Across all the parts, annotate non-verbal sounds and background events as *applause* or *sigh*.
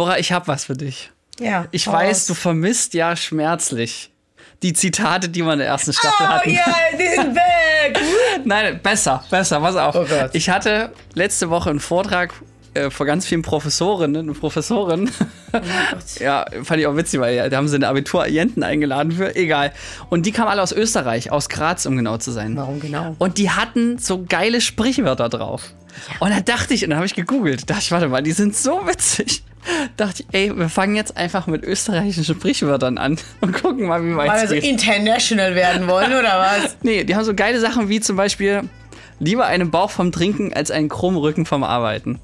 Nora, ich habe was für dich. Ja. Ich hau weiß, raus. du vermisst ja schmerzlich die Zitate, die wir in der ersten Staffel Oh hatten. ja, die sind *laughs* weg. Nein, besser, besser, pass auf. Oh. Ich hatte letzte Woche einen Vortrag äh, vor ganz vielen Professorinnen und Professoren. *laughs* ja, fand ich auch witzig, weil ja, da haben sie eine Abiturienten eingeladen für, egal. Und die kamen alle aus Österreich, aus Graz, um genau zu sein. Warum genau? Und die hatten so geile Sprichwörter drauf. Und da dachte ich, und dann habe ich gegoogelt, dachte ich, warte mal, die sind so witzig. Dachte ich, ey, wir fangen jetzt einfach mit österreichischen Sprichwörtern an *laughs* und gucken mal, wie weit Weil wir es so geht. international werden wollen, oder was? *laughs* Nee, die haben so geile Sachen wie zum Beispiel lieber einen Bauch vom Trinken als einen krummen Rücken vom Arbeiten.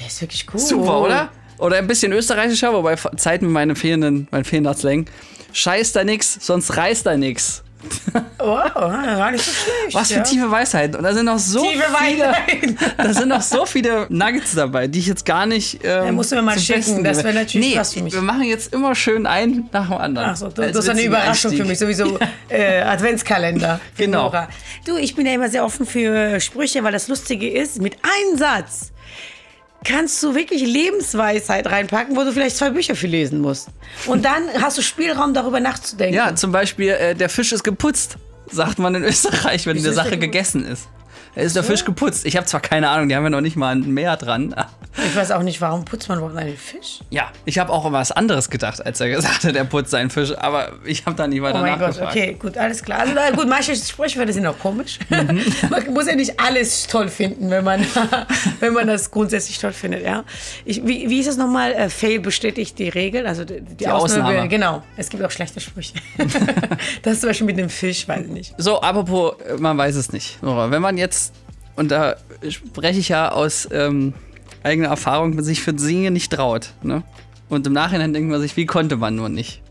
Der ist wirklich cool. Super, oder? Oder ein bisschen österreichischer, wobei Zeiten mit meinem fehlenden, mein fehlender Slang. Scheiß da nix, sonst reißt da nix. Oh, war nicht so schlecht. Was für ja. tiefe Weisheiten. Und da sind noch so Tiefe viele, Weisheiten. *laughs* da sind noch so viele Nuggets dabei, die ich jetzt gar nicht. Ähm, Ja, musst du mir mal schicken, das wäre natürlich nee, was für mich. Wir machen jetzt immer schön einen nach dem anderen. Ach so, du, Als das ist eine Überraschung Einstieg. für mich, sowieso *laughs* äh, Adventskalender. Genau. Nora. Du, ich bin ja immer sehr offen für Sprüche, weil das Lustige ist, mit einem Satz kannst du wirklich Lebensweisheit reinpacken, wo du vielleicht zwei Bücher für lesen musst. Und dann hast du Spielraum, darüber nachzudenken. Ja, zum Beispiel, äh, der Fisch ist geputzt, sagt man in Österreich, wenn ist Sache gegessen ist. Da ist der Fisch geputzt. Ich habe zwar keine Ahnung, die haben ja noch nicht mal ein Meer dran. Ich weiß auch nicht, warum putzt man überhaupt einen Fisch? Ja, ich habe auch immer was anderes gedacht, als er gesagt hat, er putzt seinen Fisch, aber ich habe da nicht weiter Oh mein Gott, nachgefragt. okay, gut, alles klar. Also, na gut, manche Sprichwörter sind auch komisch. Mhm. *laughs* man muss ja nicht alles toll finden, wenn man, *laughs* wenn man das grundsätzlich toll findet, ja. Ich, wie, wie ist das nochmal? Äh, Fail bestätigt die Regel, also die, die, Ausnahme. Genau, es gibt auch schlechte Sprüche. *laughs* das zum Beispiel mit dem Fisch, weiß ich nicht. So, apropos, äh, man weiß es nicht. Wenn man jetzt, und da spreche ich ja aus ähm, eigener Erfahrung, sich für Dinge nicht traut. Ne? Und im Nachhinein denkt man sich, wie konnte man nur nicht?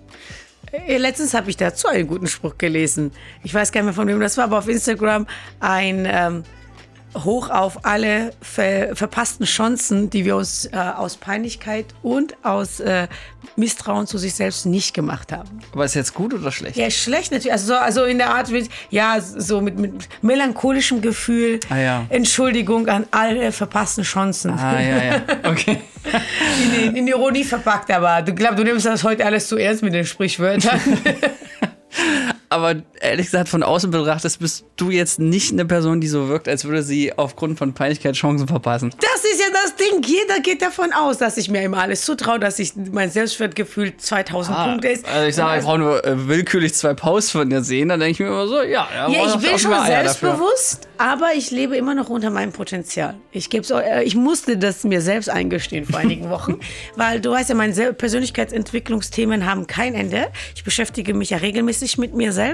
Äh, Letztens habe ich dazu einen guten Spruch gelesen. Ich weiß gar nicht mehr von wem das war, aber auf Instagram ein ähm, Hoch auf alle ver verpassten Chancen, die wir uns äh, aus Peinlichkeit und aus äh, Misstrauen zu sich selbst nicht gemacht haben. Aber ist jetzt gut oder schlecht? Ja, schlecht natürlich. Also, so, also in der Art, mit, ja, so mit, mit melancholischem Gefühl. Ah, ja. Entschuldigung an alle verpassten Chancen. Ah, ja, ja. *laughs* Okay. In, in Ironie verpackt, aber du glaubst, du nimmst das heute alles zu ernst mit den Sprichwörtern. *laughs* Aber ehrlich gesagt, von außen betrachtet bist du jetzt nicht eine Person, die so wirkt, als würde sie aufgrund von Peinlichkeit Chancen verpassen. Das ist ja das Ding. Jeder geht davon aus, dass ich mir immer alles zutraue, dass ich mein Selbstwertgefühl 2000 Punkte ist. Also ich sage, ich brauche nur äh, willkürlich zwei Posts von dir sehen, dann denke ich mir immer so, ja, ja, ich bin schon selbstbewusst, aber ich lebe immer noch unter meinem Potenzial. Ich, geb's, äh, ich musste das mir selbst eingestehen vor einigen Wochen, *laughs* weil du weißt ja, meine Persönlichkeitsentwicklungsthemen haben kein Ende. Ich beschäftige mich ja regelmäßig mit mir selbst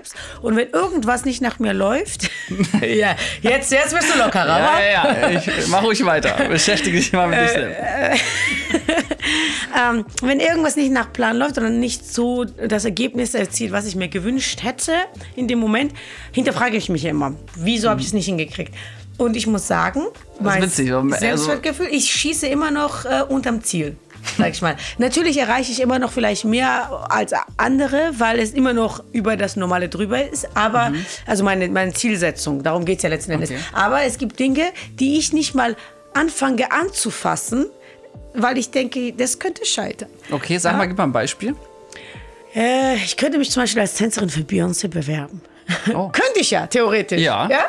und wenn irgendwas nicht nach mir läuft, *laughs* ja, jetzt, jetzt bist du lockerer? Ja, ja, ja, ich mach ruhig weiter. *laughs* Beschäftige dich mal mit Äh, dich selbst. *laughs* ähm, wenn irgendwas nicht nach Plan läuft oder nicht so das Ergebnis erzielt, was ich mir gewünscht hätte in dem Moment, hinterfrage ich mich immer, wieso habe ich es nicht hingekriegt? Und ich muss sagen, mein witzig, aber- also- Selbstwertgefühl, ich schieße immer noch äh, unterm Ziel. Sag ich mal. Natürlich erreiche ich immer noch vielleicht mehr als andere, weil es immer noch über das Normale drüber ist. Aber, also meine, meine Zielsetzung, darum geht es ja letzten Endes. Okay. Aber es gibt Dinge, die ich nicht mal anfange anzufassen, weil ich denke, das könnte scheitern. Okay, sag mal, gib mal ein Beispiel. Äh, ich könnte mich zum Beispiel als Tänzerin für Beyoncé bewerben. Oh. *laughs* könnte ich ja, theoretisch. Ja. Ja?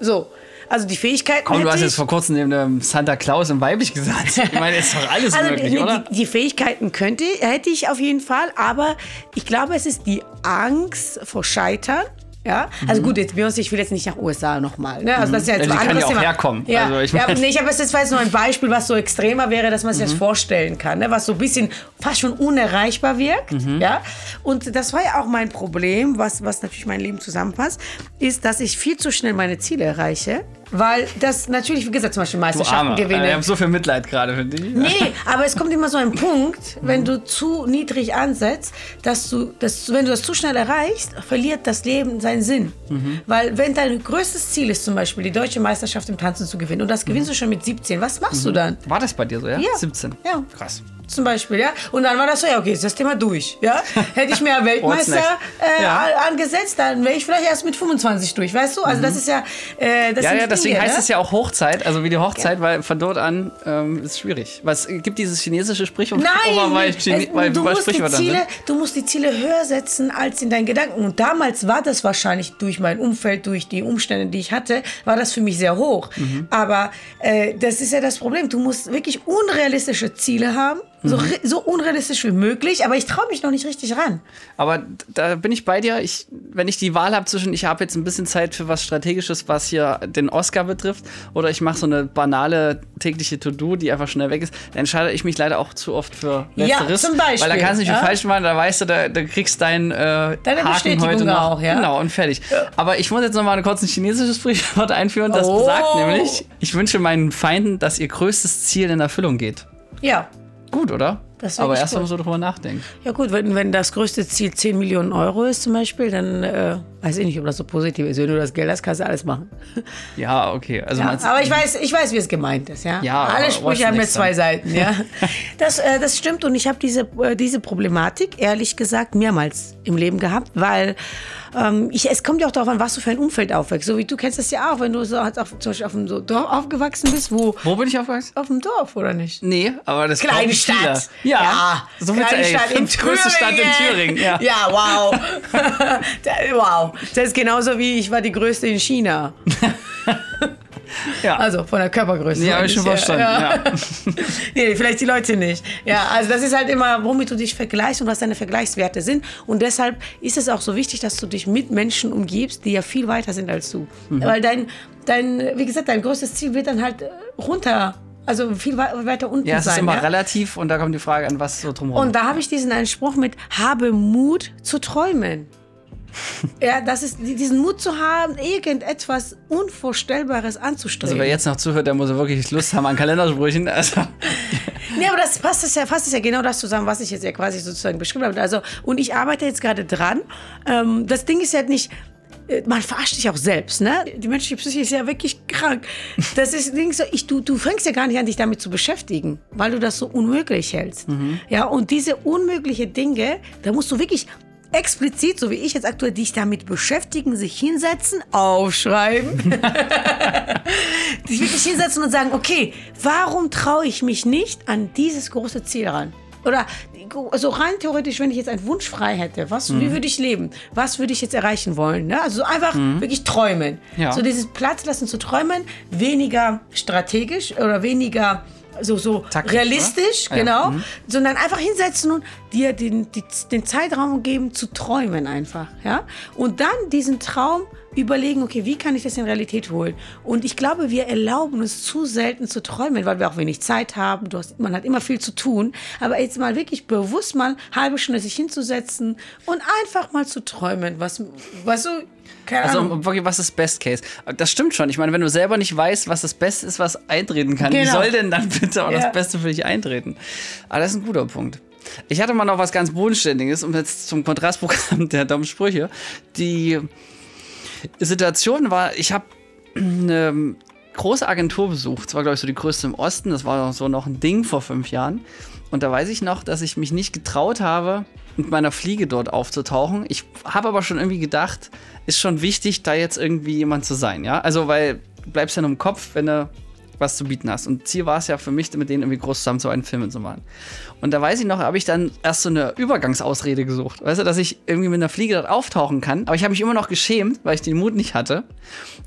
So. Also die Fähigkeiten Komm, du hast jetzt vor kurzem neben dem Santa Claus und weiblich gesagt. *laughs* Ich meine, ist doch alles Also möglich, die, oder? die, die Fähigkeiten könnte, hätte ich auf jeden Fall, aber ich glaube, es ist die Angst vor Scheitern. Ja, also gut, jetzt Beyoncé, ich will jetzt nicht nach USA nochmal. Ne? Also das ist ja jetzt Mhm. Ja, ein die kann anderes ja auch Thema. herkommen. Ja, Also ich ja, nee, habe jetzt war jetzt nur ein Beispiel, was so extremer wäre, dass man sich Mhm. das vorstellen kann, ne? was so ein bisschen fast schon unerreichbar wirkt. Mhm. Ja, und das war ja auch mein Problem, was, was natürlich mein Leben zusammenpasst, ist, dass ich viel zu schnell meine Ziele erreiche. Weil das natürlich, wie gesagt, zum Beispiel Meisterschaften Arme. gewinne. Ich habe so viel Mitleid gerade für dich. Nee, aber es kommt immer so ein Punkt, wenn du zu niedrig ansetzt, dass du, dass, wenn du das zu schnell erreichst, verliert das Leben seinen Sinn. Mhm. Weil wenn dein größtes Ziel ist, zum Beispiel die deutsche Meisterschaft im Tanzen zu gewinnen, und das gewinnst mhm. du schon mit 17, was machst mhm. du dann? War das bei dir so, ja? Ja. 17. Ja. Krass zum Beispiel, ja. Und dann war das so, ja, okay, ist das Thema durch, ja. Hätte ich mir *laughs* Weltmeister äh, ja. angesetzt, dann wäre ich vielleicht erst mit 25 durch, weißt du? Also mhm. das ist ja, äh, das Ja, ja, deswegen Dinge, heißt ne? es ja auch Hochzeit, also wie die Hochzeit, ja. weil von dort an ähm, ist schwierig. Was gibt dieses chinesische Sprichwort? Nein, weil, Chine weil, du, musst die Ziele, du musst die Ziele höher setzen als in deinen Gedanken. Und damals war das wahrscheinlich durch mein Umfeld, durch die Umstände, die ich hatte, war das für mich sehr hoch. Mhm. Aber äh, das ist ja das Problem. Du musst wirklich unrealistische Ziele haben so, mhm. so unrealistisch wie möglich, aber ich traue mich noch nicht richtig ran. Aber da bin ich bei dir. Ich, wenn ich die Wahl habe zwischen, ich habe jetzt ein bisschen Zeit für was Strategisches, was hier den Oscar betrifft, oder ich mache so eine banale tägliche To-Do, die einfach schnell weg ist, dann entscheide ich mich leider auch zu oft für Letzteres. Ja, zum Beispiel. Weil da kannst du nicht ja? falsch machen, da weißt du, da, da kriegst dein äh, Deine Haken heute noch. Auch, ja? Genau, und fertig. Ja. Aber ich muss jetzt noch mal ein kurzes chinesisches Sprichwort einführen, das oh. besagt nämlich, ich wünsche meinen Feinden, dass ihr größtes Ziel in Erfüllung geht. Ja. Gut, oder? Aber erst mal so drüber nachdenken. Ja gut, wenn, wenn das größte Ziel 10 Millionen Euro ist zum Beispiel, dann äh, weiß ich nicht, ob das so positiv ist. Wenn du das Geld hast, kannst du alles machen. *laughs* Ja, okay. Also ja, aber ich weiß, ich weiß, wie es gemeint ist. Ja, ja Alle Sprüche haben ja zwei Seiten. Ja, *laughs* das, äh, das stimmt und ich habe diese, äh, diese Problematik, ehrlich gesagt, mehrmals im Leben gehabt, weil ähm, ich, es kommt ja auch darauf an, was du für ein Umfeld aufwächst. So wie du kennst das ja auch, wenn du so auf, zum Beispiel auf einem so Dorf aufgewachsen bist, wo... Wo bin ich aufgewachsen? Auf dem Dorf, oder nicht? Nee, aber das Kleine Stadt. Ja, ja, so kleine ey, Stadt in größte Stadt in Thüringen. Ja, ja wow. *laughs* wow. Das ist genauso wie ich war die größte in China. *laughs* Ja. Also von der Körpergröße. Ja, habe ich schon verstanden. Ja. Ja. *laughs* nee, vielleicht die Leute nicht. Ja, also das ist halt immer, womit du dich vergleichst und was deine Vergleichswerte sind. Und deshalb ist es auch so wichtig, dass du dich mit Menschen umgibst, die ja viel weiter sind als du. Mhm. Weil dein, dein, wie gesagt, dein größtes Ziel wird dann halt runter also viel weiter unten sein. Ja, es ist immer ja? relativ und da kommt die Frage an, was so drumherum. Und da habe ich diesen einen Spruch mit, habe Mut zu träumen. Ja, das ist diesen Mut zu haben, irgendetwas Unvorstellbares anzustreben. Also wer jetzt noch zuhört, der muss wirklich Lust haben an Kalendersprüchen. Also. *laughs* nee, aber das passt es ja, fasst es ja genau das zusammen, was ich jetzt ja quasi sozusagen beschrieben habe. Also, und ich arbeite jetzt gerade dran. Ähm, das Ding ist ja nicht, äh, man verarscht sich auch selbst, ne? Die menschliche Psyche ist ja wirklich krank. Das ist so, ich, du, du fängst ja gar nicht an, dich damit zu beschäftigen, weil du das so unmöglich hältst. Mhm. Ja, und diese unmögliche Dinge, da musst du wirklich explizit, so wie ich jetzt aktuell, dich damit beschäftigen, sich hinsetzen, aufschreiben, *laughs* sich wirklich hinsetzen und sagen, okay, warum traue ich mich nicht an dieses große Ziel ran? Oder so rein theoretisch, wenn ich jetzt einen Wunsch frei hätte, was, mhm. wie würde ich leben? Was würde ich jetzt erreichen wollen? Ne? Also einfach mhm. wirklich träumen. Ja. So dieses Platz lassen zu träumen, weniger strategisch oder weniger so, so Taktisch, realistisch, oder? genau, ja. mhm. sondern einfach hinsetzen und dir den, die, den Zeitraum geben zu träumen einfach, ja. Und dann diesen Traum überlegen, okay, wie kann ich das in Realität holen? Und ich glaube, wir erlauben uns zu selten zu träumen, weil wir auch wenig Zeit haben. Du hast, man hat immer viel zu tun. Aber jetzt mal wirklich bewusst mal halbe Stunde sich hinzusetzen und einfach mal zu träumen, was, was so keine also, Ahnung. was ist Best Case? Das stimmt schon. Ich meine, wenn du selber nicht weißt, was das Beste ist, was eintreten kann, genau. wie soll denn dann bitte auch ja. das Beste für dich eintreten? Aber das ist ein guter Punkt. Ich hatte mal noch was ganz Bodenständiges, um jetzt zum Kontrastprogramm der dummen Sprüche. Die Situation war, ich habe eine große Agentur besucht. Das war, glaube ich, so die größte im Osten. Das war so noch ein Ding vor fünf Jahren. Und da weiß ich noch, dass ich mich nicht getraut habe, mit meiner Fliege dort aufzutauchen. Ich habe aber schon irgendwie gedacht, ist schon wichtig, da jetzt irgendwie jemand zu sein, ja? Also, weil du bleibst ja nur im Kopf, wenn du was zu bieten hast. Und Ziel war es ja für mich, mit denen irgendwie groß zusammen so einen Film zu machen. Und da weiß ich noch, habe ich dann erst so eine Übergangsausrede gesucht. Weißt du, dass ich irgendwie mit einer Fliege dort auftauchen kann. Aber ich habe mich immer noch geschämt, weil ich den Mut nicht hatte.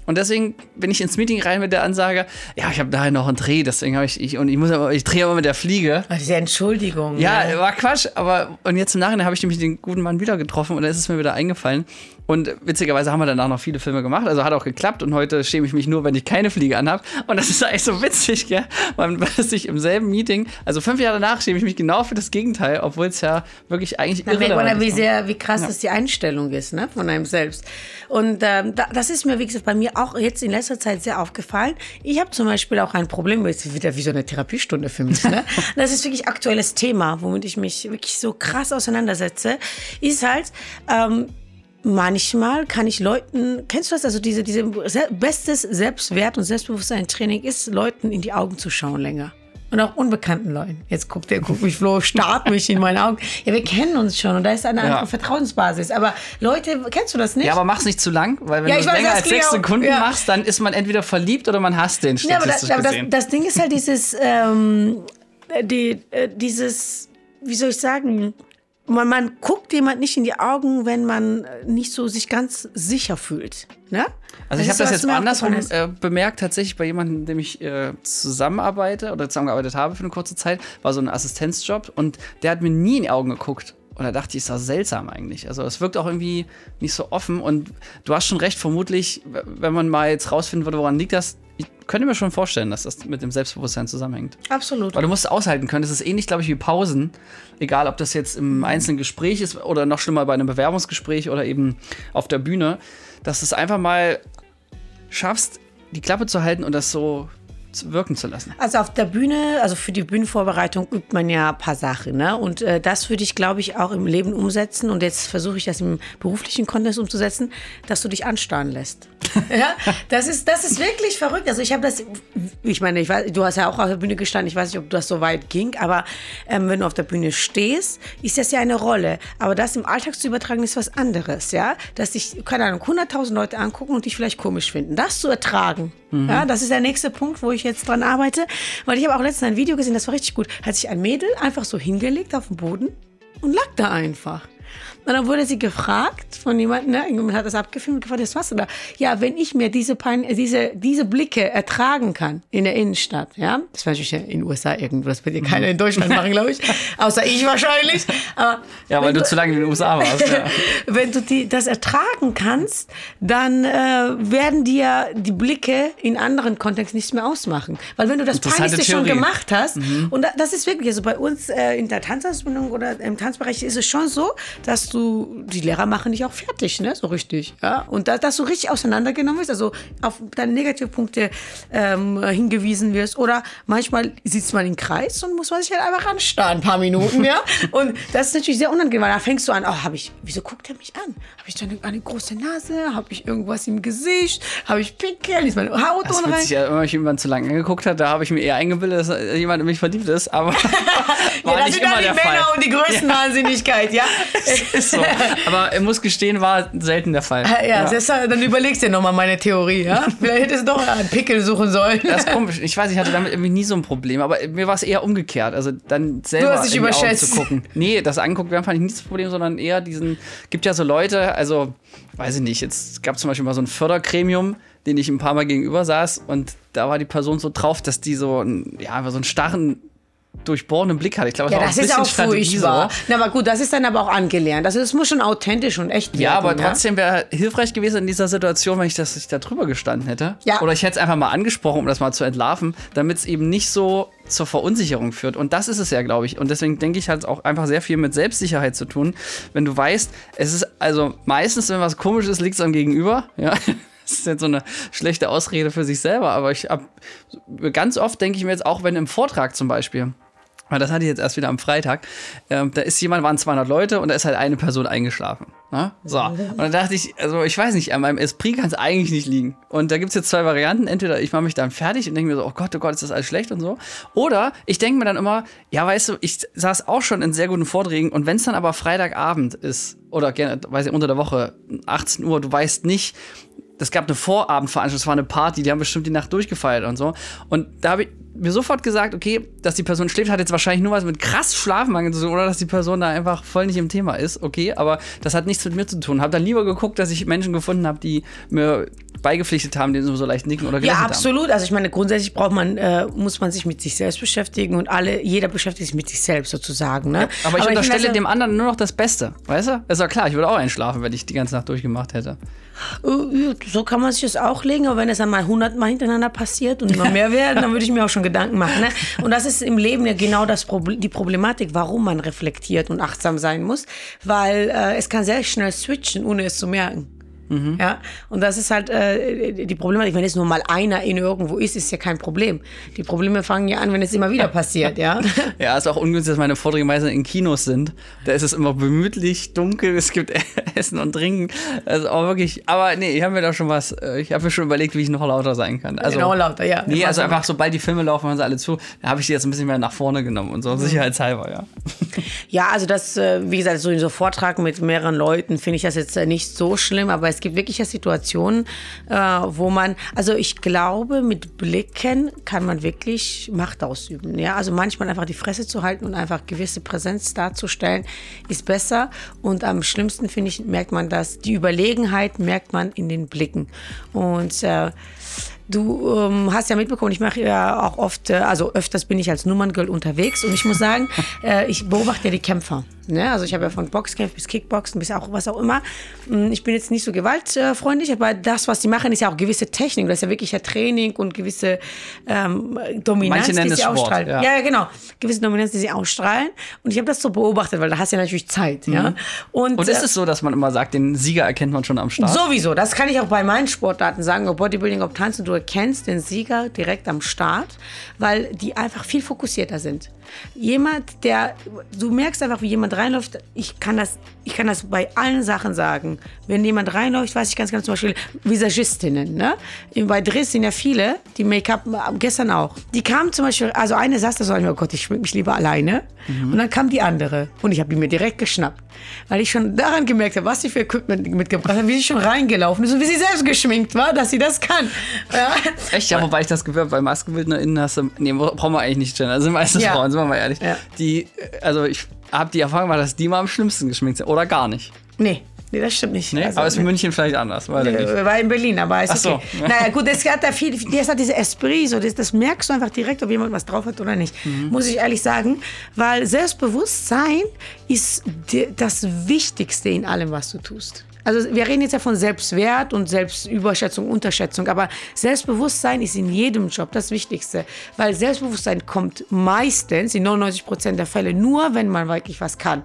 Und deswegen bin ich ins Meeting rein mit der Ansage, ja, ich habe daher noch einen Dreh, deswegen habe ich, ich, und ich muss aber, ich drehe immer mit der Fliege. Ach, diese Entschuldigung. Ja, ne? war Quatsch, aber, und jetzt im Nachhinein habe ich nämlich den guten Mann wieder getroffen und da ist es mir wieder eingefallen. Und witzigerweise haben wir danach noch viele Filme gemacht, also hat auch geklappt und heute schäme ich mich nur, wenn ich keine Fliege anhabe. Und das ist eigentlich so witzig, gell? *laughs* weil sich im selben Meeting, also fünf Jahre danach schäme ich mich genau für das Gegenteil, obwohl es ja wirklich eigentlich irre ist. Wie, sehr, wie krass ja. das die Einstellung ist ne, von einem selbst. Und ähm, da, das ist mir, wie gesagt, bei mir auch jetzt in letzter Zeit sehr aufgefallen. Ich habe zum Beispiel auch ein Problem, ist wieder wie so eine Therapiestunde für mich. Ne? *laughs* das ist wirklich aktuelles Thema, womit ich mich wirklich so krass auseinandersetze, ist halt, ähm, manchmal kann ich Leuten, kennst du das? Also diese, diese bestes Selbstwert und Selbstbewusstsein-Training ist, Leuten in die Augen zu schauen länger. Und auch unbekannten Leuten. Jetzt guckt der, guckt mich Flo, starrt mich in meine Augen. Ja, wir kennen uns schon und da ist eine andere ja. Vertrauensbasis. Aber Leute, kennst du das nicht? Ja, aber mach's nicht zu lang, weil wenn ja, du es länger als sechs Sekunden ja. machst, dann ist man entweder verliebt oder man hasst den ja, aber, das, aber das, das, Ding ist halt dieses, ähm, die, äh, dieses, wie soll ich sagen, man, man guckt jemand nicht in die Augen, wenn man nicht so sich ganz sicher fühlt. Ne? Also ich habe das jetzt andersrum äh, bemerkt, tatsächlich bei jemandem, mit dem ich äh, zusammenarbeite oder zusammengearbeitet habe für eine kurze Zeit, war so ein Assistenzjob und der hat mir nie in die Augen geguckt. Und da dachte ich, ist das seltsam eigentlich. Also es wirkt auch irgendwie nicht so offen und du hast schon recht, vermutlich, wenn man mal jetzt rausfinden würde, woran liegt das, ich könnte mir schon vorstellen, dass das mit dem Selbstbewusstsein zusammenhängt. Absolut. Weil du musst es aushalten können. Das ist ähnlich, glaube ich, wie Pausen. Egal, ob das jetzt im einzelnen Gespräch ist oder noch schlimmer bei einem Bewerbungsgespräch oder eben auf der Bühne, dass du es einfach mal schaffst, die Klappe zu halten und das so wirken zu lassen. Also auf der Bühne, also für die Bühnenvorbereitung übt man ja ein paar Sachen. Ne? Und äh, das würde ich, glaube ich, auch im Leben umsetzen. Und jetzt versuche ich das im beruflichen Kontext umzusetzen, dass du dich anstarren lässt. *laughs* ja, das ist, das ist wirklich verrückt. Also ich habe das, ich meine, ich weiß, du hast ja auch auf der Bühne gestanden, ich weiß nicht, ob das so weit ging, aber ähm, wenn du auf der Bühne stehst, ist das ja eine Rolle. Aber das im Alltag zu übertragen, ist was anderes, ja. Dass dich, keine Ahnung, 100.000 Leute angucken und dich vielleicht komisch finden. Das zu ertragen, mhm. ja, das ist der nächste Punkt, wo ich jetzt dran arbeite. Weil ich habe auch letztens ein Video gesehen, das war richtig gut. Hat sich ein Mädel einfach so hingelegt auf dem Boden und lag da einfach. Und dann wurde sie gefragt von jemandem, ne, jemand hat das abgefilmt und gefragt, das was oder? Ja, wenn ich mir diese, Pein, diese, diese Blicke ertragen kann in der Innenstadt, ja, das war natürlich in den USA irgendwo, das wird ja keiner in Deutschland machen, glaube ich, *laughs* außer ich wahrscheinlich. Aber ja, weil du, du, zu lange in den USA warst. Ja. *laughs* wenn du die, das ertragen kannst, dann äh, werden dir die Blicke in anderen Kontexten nichts mehr ausmachen. Weil wenn du das Peinlichste schon gemacht hast, mhm. und das ist wirklich, also bei uns äh, in der Tanzausbildung oder im Tanzbereich ist es schon so, dass du du, die Lehrer machen dich auch fertig, ne? So richtig. Ja? Und da, dass du richtig auseinandergenommen wirst, also auf deine Negativpunkte ähm, hingewiesen wirst. Oder manchmal sitzt man im Kreis und muss man sich halt einfach anstarren, ein paar Minuten, ja. *laughs* Und das ist natürlich sehr unangenehm, weil da fängst du an, oh, habe ich, wieso guckt er mich an? Habe ich da eine, eine große Nase? Habe ich irgendwas im Gesicht? Habe ich Pickel? Ist meine Haut das unrein? Ja, wenn mich jemand zu lange angeguckt hat, da habe ich mir eher eingebildet, dass jemand in mich verliebt ist, aber *laughs* ja, *laughs* das sind dann die Männer und die Größenwahnsinnigkeit, ja. ja ist so. Aber ich muss gestehen, war selten der Fall. Ja, ja. Das, dann überlegst du dir nochmal meine Theorie. Ja? *laughs* Vielleicht hättest du doch einen Pickel suchen sollen. Das ist komisch. Ich weiß, ich hatte damit irgendwie nie so ein Problem. Aber mir war es eher umgekehrt. Also dann selber du hast dich Augen zu gucken. Nee, das angucken wäre fand ich nicht das Problem, sondern eher diesen, gibt ja so Leute, also weiß ich nicht, jetzt gab es zum Beispiel mal so ein Fördergremium, den ich ein paar Mal gegenüber saß und da war die Person so drauf, dass die so, ja, so einen starren durchbohrenden Blick hat. Ich glaube, das, ja, das ist auch furchtbar. Na, aber gut, das ist dann aber auch angelernt. Also es muss schon authentisch und echt werden. Ja, aber ja? trotzdem wäre hilfreich gewesen in dieser Situation, wenn ich das ich da drüber gestanden hätte. Ja. Oder ich hätte es einfach mal angesprochen, um das mal zu entlarven, damit es eben nicht so zur Verunsicherung führt. Und das ist es ja, glaube ich. Und deswegen denke ich, hat es auch einfach sehr viel mit Selbstsicherheit zu tun. Wenn du weißt, es ist also meistens, wenn was komisch ist, liegt es am Gegenüber. Ja. Das ist jetzt so eine schlechte Ausrede für sich selber, aber ich habe ganz oft denke ich mir jetzt auch, wenn im Vortrag zum Beispiel, weil das hatte ich jetzt erst wieder am Freitag. Ähm, da ist jemand, waren 200 Leute und da ist halt eine Person eingeschlafen. Ne? So. Und dann dachte ich, also ich weiß nicht, an meinem Esprit kann es eigentlich nicht liegen. Und da gibt es jetzt zwei Varianten. Entweder ich mache mich dann fertig und denke mir so, oh Gott, oh Gott, ist das alles schlecht und so. Oder ich denke mir dann immer, ja, weißt du, ich saß auch schon in sehr guten Vorträgen und wenn es dann aber Freitagabend ist oder gerne, weiß ich, unter der Woche, 18 Uhr, du weißt nicht, es gab eine Vorabendveranstaltung, es war eine Party, die haben bestimmt die Nacht durchgefeiert und so. Und da habe ich mir sofort gesagt, okay, dass die Person schläft, hat jetzt wahrscheinlich nur was mit krass Schlafmangel zu tun oder dass die Person da einfach voll nicht im Thema ist, okay, aber das hat nichts mit mir zu tun. Habe dann lieber geguckt, dass ich Menschen gefunden habe, die mir beigepflichtet haben, denen so leicht nicken oder Ja, absolut. Haben. Also ich meine, grundsätzlich braucht man, äh, muss man sich mit sich selbst beschäftigen und alle, jeder beschäftigt sich mit sich selbst sozusagen. Ne? Ja, aber ich aber unterstelle ich dem anderen nur noch das Beste, weißt du? Ist ja klar, ich würde auch einschlafen, wenn ich die ganze Nacht durchgemacht hätte. Äh, so kann man sich das auch legen, aber wenn es dann mal hundertmal hintereinander passiert und immer mehr *laughs* werden, dann würde ich mir auch schon Gedanken machen. Ne? Und das ist im Leben ja genau das Problem, die Problematik, warum man reflektiert und achtsam sein muss, weil äh, es kann sehr schnell switchen, ohne es zu merken. Mhm. Ja, und das ist halt äh, die Problematik. Wenn es nur mal einer in irgendwo ist, ist ja kein Problem. Die Probleme fangen ja an, wenn es immer wieder *laughs* passiert, ja. ja, ist auch ungünstig, dass meine Vorträge meistens in Kinos sind. Da ist es immer gemütlich, dunkel, *laughs* es gibt Essen und Trinken. Also auch wirklich, aber nee, ich habe mir da schon was, äh, ich habe mir schon überlegt, wie ich noch lauter sein kann. Also, genau lauter, ja. Nee, also einfach, sobald die Filme laufen, hören sie alle zu, da habe ich die jetzt ein bisschen mehr nach vorne genommen und so, mhm. sicherheitshalber, ja. Ja, also das, äh, wie gesagt, so in so Vortrag mit mehreren Leuten finde ich das jetzt äh, nicht so schlimm, aber es gibt wirklich Situationen, wo man, also ich glaube, mit Blicken kann man wirklich Macht ausüben. Ja, also manchmal einfach die Fresse zu halten und einfach gewisse Präsenz darzustellen, ist besser. Und am schlimmsten finde ich, merkt man das, die Überlegenheit merkt man in den Blicken. Und äh, Du ähm, hast ja mitbekommen, ich mache ja auch oft, äh, also öfters bin ich als Nummerngirl unterwegs und ich muss sagen, *laughs* äh, ich beobachte ja die Kämpfer. Ne? Also ich habe ja von Boxkampf bis Kickboxen bis auch was auch immer. Hm, ich bin jetzt nicht so gewaltfreundlich, aber das, was die machen, ist ja auch gewisse Technik. Das ist ja wirklich ja Training und gewisse ähm, Dominanz, die sie Sport, ausstrahlen. Ja. ja. genau. Gewisse Dominanz, die sie ausstrahlen. Und ich habe das so beobachtet, weil da hast du ja natürlich Zeit. Mhm. Ja? Und, und ist äh, es so, dass man immer sagt, den Sieger erkennt man schon am Start? Sowieso. Das kann ich auch bei meinen Sportarten sagen, ob Bodybuilding, ob Tanzen. Du erkennst den Sieger direkt am Start, weil die einfach viel fokussierter sind. Jemand, der, du merkst einfach, wie jemand reinläuft. Ich kann das, ich kann das bei allen Sachen sagen. Wenn jemand reinläuft, weiß ich ganz genau, zum Beispiel Visagistinnen. Ne? Bei Dress sind ja viele, die Make-up, gestern auch. Die kamen zum Beispiel, also eine saß da so, oh Gott, ich schmink mich lieber alleine. Mhm. Und dann kam die andere. Und ich habe die mir direkt geschnappt. Weil ich schon daran gemerkt habe, was sie für Equipment mitgebracht hat, wie sie schon reingelaufen ist und wie sie selbst geschminkt war, dass sie das kann. Ja. Echt? Ja, wobei ich das gehört bei MaskebildnerInnen hast du, nee, brauchen wir eigentlich nicht stellen. Also meistens ja. Frauen, sind wir mal ehrlich. Ja. Die, also ich habe die Erfahrung gemacht, dass die mal am schlimmsten geschminkt sind. Oder gar nicht. Nee. Nee, das stimmt nicht. Nee, also, aber ist in München vielleicht anders. Weil nee, war in Berlin, aber ist Ach okay. So. Naja, gut, das hat da viel, das hat diese Esprit, so, das, das merkst du einfach direkt, ob jemand was drauf hat oder nicht. Mhm. Muss ich ehrlich sagen. Weil Selbstbewusstsein ist das Wichtigste in allem, was du tust. Also wir reden jetzt ja von Selbstwert und Selbstüberschätzung, Unterschätzung, aber Selbstbewusstsein ist in jedem Job das Wichtigste, weil Selbstbewusstsein kommt meistens in 99 Prozent der Fälle nur, wenn man wirklich was kann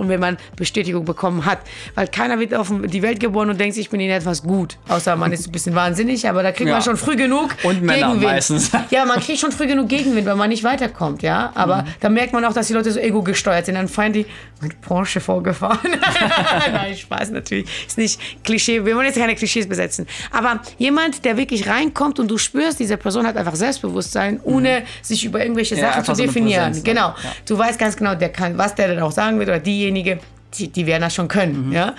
und wenn man Bestätigung bekommen hat. Weil keiner wird auf die Welt geboren und denkt, ich bin in etwas gut. Außer man ist ein bisschen wahnsinnig, aber da kriegt ja. man schon früh genug und Männer Gegenwind. meistens. Ja, man kriegt schon früh genug Gegenwind, weil man nicht weiterkommt, ja. Aber mhm. da merkt man auch, dass die Leute so ego-gesteuert sind. Dann fallen die mit Porsche vorgefahren. *laughs* Nein, Spaß natürlich. Ist nicht Klischee. Wir wollen jetzt keine Klischees besetzen. Aber jemand, der wirklich reinkommt und du spürst, diese Person hat einfach Selbstbewusstsein, ohne mhm. sich über irgendwelche ja, Sachen zu definieren. So genau. Ja. Du weißt ganz genau, der kann, was der dann auch sagen wird oder diejenige diejenige, die, die werden das schon können. Mhm. Ja?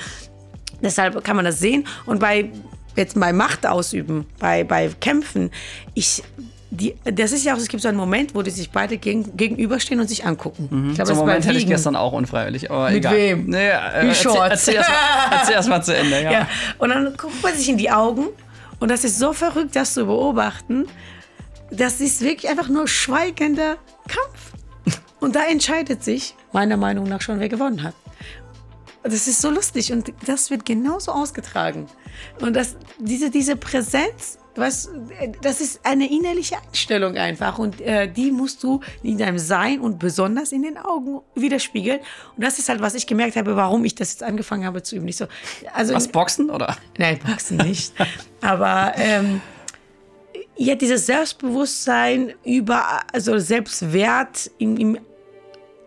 Deshalb kann man das sehen. Und bei jetzt bei Macht ausüben, bei, bei Kämpfen, ich, die, das ist ja auch, es gibt so einen Moment, wo die sich beide gegen, gegenüberstehen und sich angucken. Mhm. Ich glaub, so einen Moment hatte ich gestern auch unfreiwillig. Aber Mit egal. wem? Nee, äh. Erzähl, erzähl erst mal zu Ende. Ja. *laughs* ja. Und dann guckt man sich in die Augen und das ist so verrückt, das zu beobachten. Das ist wirklich einfach nur schweigender Kampf. Und da entscheidet sich, meiner Meinung nach, schon, wer gewonnen hat. Das ist so lustig und das wird genauso ausgetragen. Und das, diese, diese Präsenz, was, das ist eine innerliche Einstellung einfach und äh, die musst du in deinem Sein und besonders in den Augen widerspiegeln. Und das ist halt, was ich gemerkt habe, warum ich das jetzt angefangen habe zu üben. Nicht so, also, was, Boxen oder? Nein, Boxen nicht. *laughs* Aber ähm, ja, dieses Selbstbewusstsein über, also Selbstwert im, im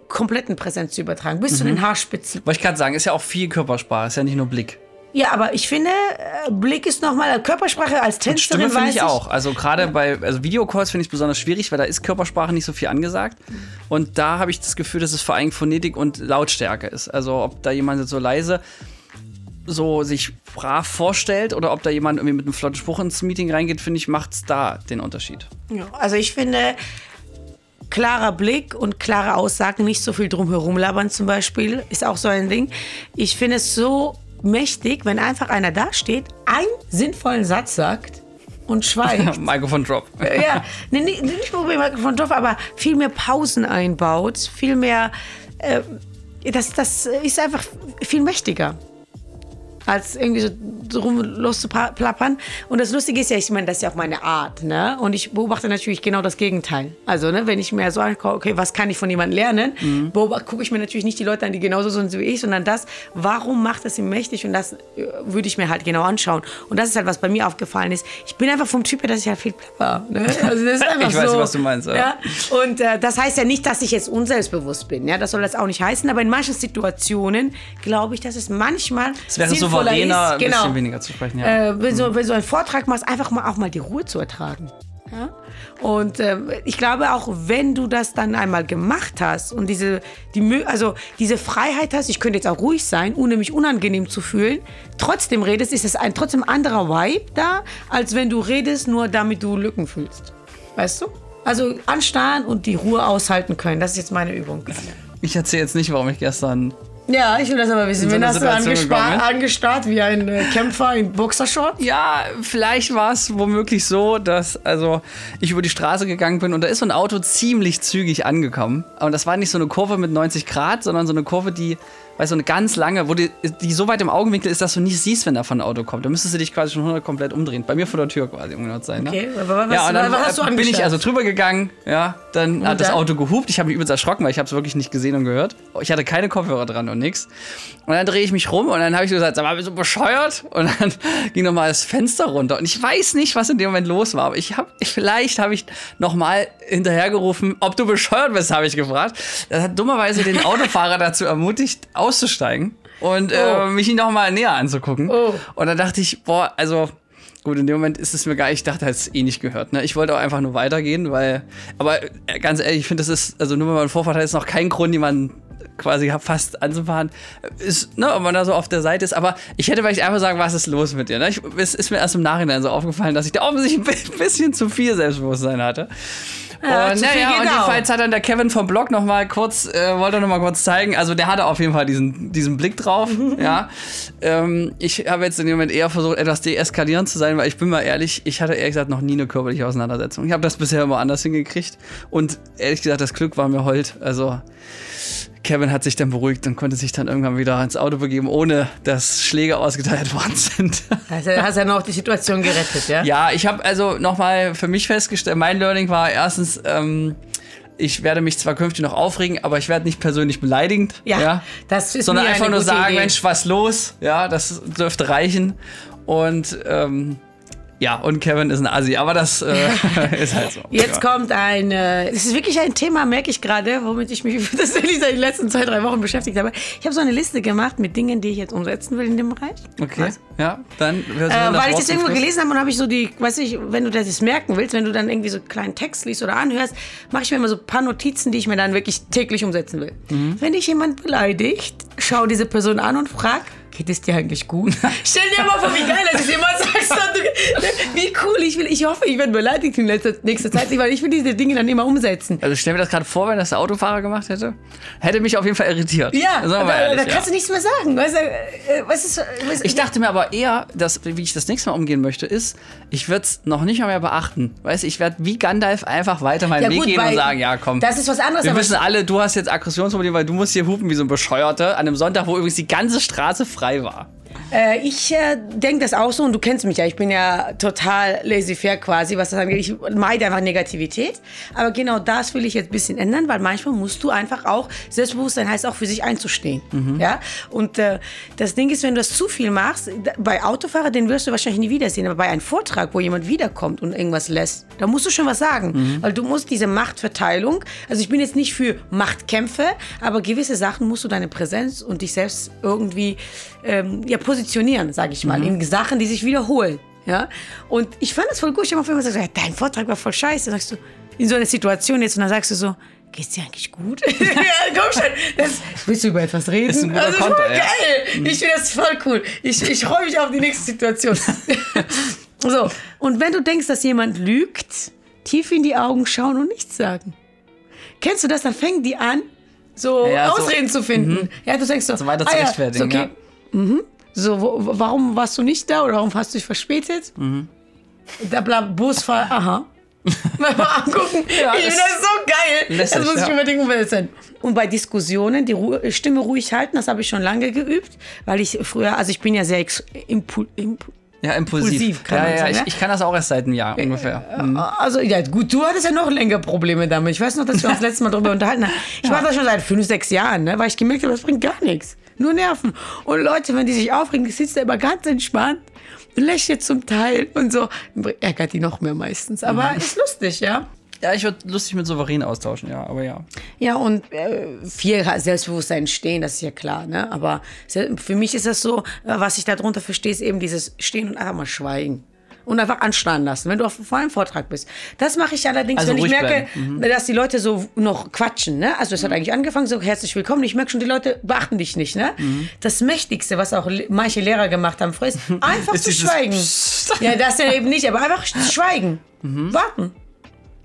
kompletten Präsenz zu übertragen, bis mhm. zu den Haarspitzen. Wollte ich gerade sagen, ist ja auch viel Körpersprache, ist ja nicht nur Blick. Ja, aber ich finde, äh, Blick ist nochmal Körpersprache als Tänzerin. Stimme finde ich, ich auch. Also gerade ja. bei also Videocalls finde ich es besonders schwierig, weil da ist Körpersprache nicht so viel angesagt. Und da habe ich das Gefühl, dass es vor allem Phonetik und Lautstärke ist. Also ob da jemand so leise so sich brav vorstellt oder ob da jemand irgendwie mit einem flotten Spruch ins Meeting reingeht, finde ich, macht es da den Unterschied. Ja, also ich finde, klarer Blick und klare Aussagen, nicht so viel drumherum labern zum Beispiel, ist auch so ein Ding. Ich finde es so mächtig, wenn einfach einer da steht, einen sinnvollen Satz sagt und schweigt. *laughs* Mikrofon Drop. ja, nee, nicht, nicht nur Mikrofon Drop, aber viel mehr Pausen einbaut, viel mehr. Äh, das, das ist einfach viel mächtiger. Als irgendwie so rum loszuplappern. Und das Lustige ist ja, ich meine, das ist ja auch meine Art, ne? Und ich beobachte natürlich genau das Gegenteil. Also, ne, wenn ich mir so angucke, okay, was kann ich von jemandem lernen, mhm. gucke ich mir natürlich nicht die Leute an, die genauso sind wie ich, sondern das, warum macht es ihn mächtig? Und das äh, würde ich mir halt genau anschauen. Und das ist halt, was bei mir aufgefallen ist. Ich bin einfach vom Typ her, dass ich halt viel plapper. Ne? Also das ist *laughs* einfach ich weiß, so, was du meinst. Ja. ja? Und äh, das heißt ja nicht, dass ich jetzt unselbstbewusst bin. Ja, das soll das auch nicht heißen. Aber in manchen Situationen glaube ich, dass es manchmal es wäre souveräner, ist, ein genau, bisschen weniger zu sprechen. Ja. Äh, wenn, so, wenn so ein Vortrag machst, einfach mal auch mal die Ruhe zu ertragen. Ja? Und äh, ich glaube auch, wenn du das dann einmal gemacht hast und diese, die, also diese Freiheit hast, ich könnte jetzt auch ruhig sein, ohne mich unangenehm zu fühlen, trotzdem redest, ist es ein trotzdem anderer Vibe da, als wenn du redest, nur damit du Lücken fühlst. Weißt du? Also anstarren und die Ruhe aushalten können. Das ist jetzt meine Übung. Ich erzähle jetzt nicht, warum ich gestern ja, ich will das aber wissen. Wen hast du angestarrt wie ein äh, Kämpfer in Boxershort? Ja, vielleicht war es womöglich so, dass also ich über die Straße gegangen bin und da ist so ein Auto ziemlich zügig angekommen. Und das war nicht so eine Kurve mit 90 Grad, sondern so eine Kurve, die weil so eine ganz lange, wo die, die so weit im Augenwinkel ist, dass du nicht siehst, wenn da von ein Auto kommt. Da müsstest du dich quasi schon 100 komplett umdrehen. Bei mir vor der Tür quasi, um genau zu sein. Ne? Okay, aber was, ja, und dann was hast du bin ich also drüber gegangen, ja, dann und hat das Auto gehupt. Ich habe mich übelst erschrocken, weil ich habe es wirklich nicht gesehen und gehört. Ich hatte keine Kopfhörer dran und nix. Und dann drehe ich mich rum und dann habe ich so gesagt, sag mal, bist du bescheuert? Und dann *laughs* ging nochmal das Fenster runter. Und ich weiß nicht, was in dem Moment los war, aber ich habe, vielleicht habe ich nochmal hinterhergerufen, ob du bescheuert bist, habe ich gefragt. Das hat dummerweise den Autofahrer *laughs* dazu ermutigt, auszusteigen und äh, oh. äh, mich noch mal näher anzugucken. Oh. Und dann dachte ich, boah, also gut, in dem Moment ist es mir gar, ich dachte, es eh nicht gehört. Ne? Ich wollte auch einfach nur weitergehen, weil, aber äh, ganz ehrlich, ich finde, das ist, also nur wenn man Vorfahrt hat, ist noch kein Grund, jemanden quasi fast anzufahren, ist, ne, ob man da so auf der Seite ist. Aber ich hätte vielleicht einfach sagen, was ist los mit dir? Ne? Ich, es ist mir erst im Nachhinein so aufgefallen, dass ich da offensichtlich ein *laughs* bisschen zu viel Selbstbewusstsein hatte. Ja, und, naja, und jedenfalls hat dann der Kevin vom Blog noch mal kurz, äh, wollte noch mal kurz zeigen, also der hatte auf jeden Fall diesen, diesen Blick drauf, *laughs* ja. Ähm, ich habe jetzt in dem Moment eher versucht, etwas deeskalierend zu sein, weil ich bin mal ehrlich, ich hatte ehrlich gesagt noch nie eine körperliche Auseinandersetzung. Ich habe das bisher immer anders hingekriegt und ehrlich gesagt, das Glück war mir hold. Also Kevin hat sich dann beruhigt und konnte sich dann irgendwann wieder ins Auto begeben, ohne dass Schläge ausgeteilt *laughs* worden sind. Also hast ja noch die Situation gerettet, ja? Ja, ich habe also nochmal für mich festgestellt, mein Learning war erstens, ähm, ich werde mich zwar künftig noch aufregen, aber ich werde nicht persönlich beleidigend. Ja, ja das ist Sondern einfach nur sagen, Idee. Mensch, was los? Ja, das dürfte reichen. Und ähm, ja, und Kevin ist ein Asi, aber das äh, *laughs* ist halt so. Jetzt ja. kommt ein, äh, es ist wirklich ein Thema, merke ich gerade, womit ich mich *laughs* tatsächlich seit den letzten zwei, drei Wochen beschäftigt habe. Ich habe so eine Liste gemacht mit Dingen, die ich jetzt umsetzen will in dem Bereich. Okay, Was? ja, dann. Äh, weil ich das irgendwo gelesen habe und habe ich so die, weiß ich, wenn du das merken willst, wenn du dann irgendwie so einen kleinen Text liest oder anhörst, mache ich mir immer so ein paar Notizen, die ich mir dann wirklich täglich umsetzen will. Mhm. Wenn dich jemand beleidigt, schau diese Person an und frag, geht es dir eigentlich gut? *laughs* Stell dir mal vor, wie geil das ist. Jemand sagt, wie cool, ich will, ich hoffe, ich werde beleidigt in letzter, nächster Zeit, weil ich will diese Dinge dann immer umsetzen. Also stell mir das gerade vor, wenn das der Autofahrer gemacht hätte. Hätte mich auf jeden Fall irritiert. Ja, da, ehrlich, da, kannst ja. du nichts mehr sagen. Weißt du, äh, was ist, was, ich dachte mir aber eher, dass, wie ich das nächste Mal umgehen möchte, ist, ich würde es noch nicht mal mehr beachten. Weißt du, ich werde wie Gandalf einfach weiter meinen ja, Weg gut, gehen und sagen, ja komm. Das ist was anderes. Wir wissen alle, du hast jetzt Aggressionsprobleme, weil du musst hier hupen wie so ein Bescheuerter an einem Sonntag, wo übrigens die ganze Straße frei war. Äh, ich äh, denke das auch so und du kennst mich ja. Ich bin ja total laissez-faire quasi, was das angeht. Ich meide einfach Negativität. Aber genau das will ich jetzt ein bisschen ändern, weil manchmal musst du einfach auch, Selbstbewusstsein heißt auch für sich einzustehen. Mhm. Ja? Und äh, das Ding ist, wenn du das zu viel machst, bei Autofahrer, den wirst du wahrscheinlich nie wiedersehen, aber bei einem Vortrag, wo jemand wiederkommt und irgendwas lässt, da musst du schon was sagen. Mhm. Weil du musst diese Machtverteilung, also ich bin jetzt nicht für Machtkämpfe, aber gewisse Sachen musst du deine Präsenz und dich selbst irgendwie ähm, ja, positionieren, sage ich mal, mhm. in Sachen, die sich wiederholen. Ja? Und ich fand das voll gut. Ich habe mal gesagt, ja, dein Vortrag war voll scheiße. Dann sagst du, in so einer Situation jetzt, und dann sagst du so, geht's dir eigentlich gut? *laughs* ja, komm schon. Das, willst du über etwas reden? Ist ein guter also, Konter, voll ja. geil. Mhm. Ich finde das voll cool. Ich, ich freue mich auf die nächste Situation. *laughs* so, und wenn du denkst, dass jemand lügt, tief in die Augen schauen und nichts sagen. Kennst du das? Dann fängen die an, so ja, Ausreden so, zu finden. Mhm. Ja, du denkst so, so weiter zu ah, rechtfertigen. Ja, okay. ja. Mhm. So, wo, warum warst du nicht da oder warum hast du dich verspätet? Mhm. Der Busfahrer, aha. *laughs* Mal angucken. Ja, ich ist das so geil. lässig, das muss ich ja. unbedingt umsetzen. Und bei Diskussionen die Ru Stimme ruhig halten, das habe ich schon lange geübt, weil ich früher, also ich bin ja sehr impul, impul, Ja, impulsiv. Impulsiv, ja, ja, sagen, ich, ne? ich kann das auch erst seit einem Jahr ungefähr. Mhm. Also, ja, gut, du hattest ja noch länger Probleme damit. Ich weiß noch, dass wir uns *laughs* letztes Mal darüber unterhalten haben. Ich mache das schon seit fünf, sechs Jahren, ne, weil ich gemerkt habe, das bringt gar nichts. Nur Nerven. Und Leute, wenn die sich aufregen, sitzt er immer ganz entspannt, lächelt zum Teil und so. Ärgert die noch mehr meistens. Aber Mhm. ist lustig, ja. Ja, ich würde lustig mit Souverän austauschen, ja, aber ja. Ja, und äh, viel Selbstbewusstsein stehen, das ist ja klar, ne? Aber für mich ist das so, äh, was ich darunter verstehe, ist eben dieses Stehen und einfach mal schweigen. Und einfach anstarren lassen, wenn du auf vor einem Vortrag bist. Das mache ich allerdings, Also wenn ich merke, bleiben. dass die Leute so noch quatschen. Ne? Also es hat eigentlich angefangen, so herzlich willkommen. Ich merke schon, die Leute beachten dich nicht. Ne? Das Mächtigste, was auch manche Lehrer gemacht haben früher, ist *laughs* einfach Ist zu schweigen. Psst. Ja, das ja eben nicht, aber einfach schweigen. Warten.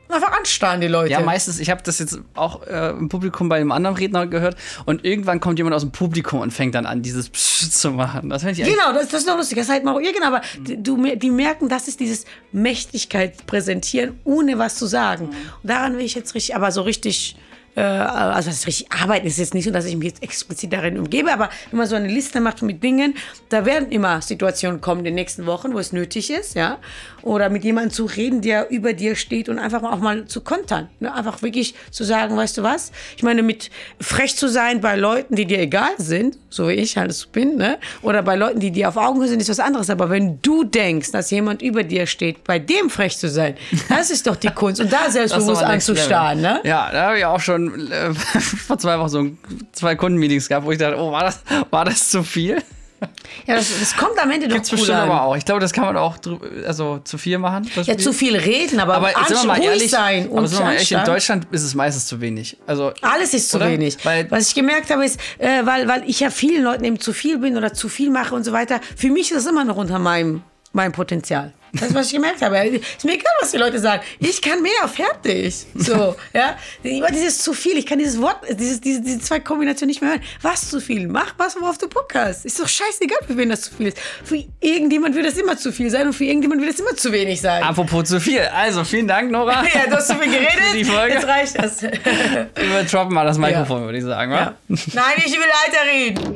Einfach anstarren die Leute. Ja, meistens, ich habe das jetzt auch äh, im Publikum bei einem anderen Redner gehört und irgendwann kommt jemand aus dem Publikum und fängt dann an, dieses Psst zu machen. Das ich Genau, das, das ist doch lustig. Das ist halt mal, ja, genau, aber die, du, die merken, das ist dieses Mächtigkeit präsentieren, ohne was zu sagen. Und daran will ich jetzt richtig, aber so richtig, äh, also das ist richtig arbeiten ist jetzt nicht so, dass ich mich jetzt explizit darin umgebe, aber wenn man so eine Liste macht mit Dingen, da werden immer Situationen kommen in den nächsten Wochen, wo es nötig ist, ja, oder mit jemandem zu reden, der über dir steht und einfach auch mal zu kontern, ne? einfach wirklich zu sagen, weißt du was? Ich meine, mit frech zu sein bei Leuten, die dir egal sind, so wie ich halt so bin, ne? oder bei Leuten, die dir auf Augenhöhe sind, ist was anderes. Aber wenn du denkst, dass jemand über dir steht, bei dem frech zu sein, das ist doch die Kunst. Und da *laughs* selbstbewusst anzustarren, ne? Ja, da habe ich auch schon äh, *laughs* vor zwei Wochen so ein, zwei Kundenmeetings gehabt, wo ich dachte, oh, war das, war das zu viel? Ja, das, das kommt am Ende doch Gibt's cool bestimmt an. aber auch. Ich glaube, das kann man auch also zu viel machen. das Ja, zu viel reden, aber, aber sind wir mal ruhig ehrlich, sein aber und sind wir mal ehrlich, in. Deutschland ist es meistens zu wenig. Also Alles ist zu Oder? wenig. Weil- Was ich gemerkt habe, ist, äh, weil, weil ich ja vielen Leuten eben zu viel bin oder zu viel mache und so weiter. Für mich ist es immer noch unter meinem, meinem Potenzial. Das ist, was ich gemerkt habe. Ist mir egal, was die Leute sagen. Ich kann mehr, fertig. So, *laughs* ja. Immer dieses zu viel. Ich kann dieses Wort, dieses, diese, diese zwei Kombinationen nicht mehr hören. Was zu viel? Mach was, worauf du Bock hast. Ist doch scheißegal, für wen das zu viel ist. Für irgendjemand wird das immer zu viel sein und für irgendjemand wird es immer zu wenig sein. apropos zu viel. Also vielen Dank, Nora. *laughs* Ja, du hast zu viel *laughs* geredet. Die Folge. Jetzt reicht das. Wir droppen mal das Mikrofon, würde ich sagen. Ja. wa? Nein, ich will weiterreden.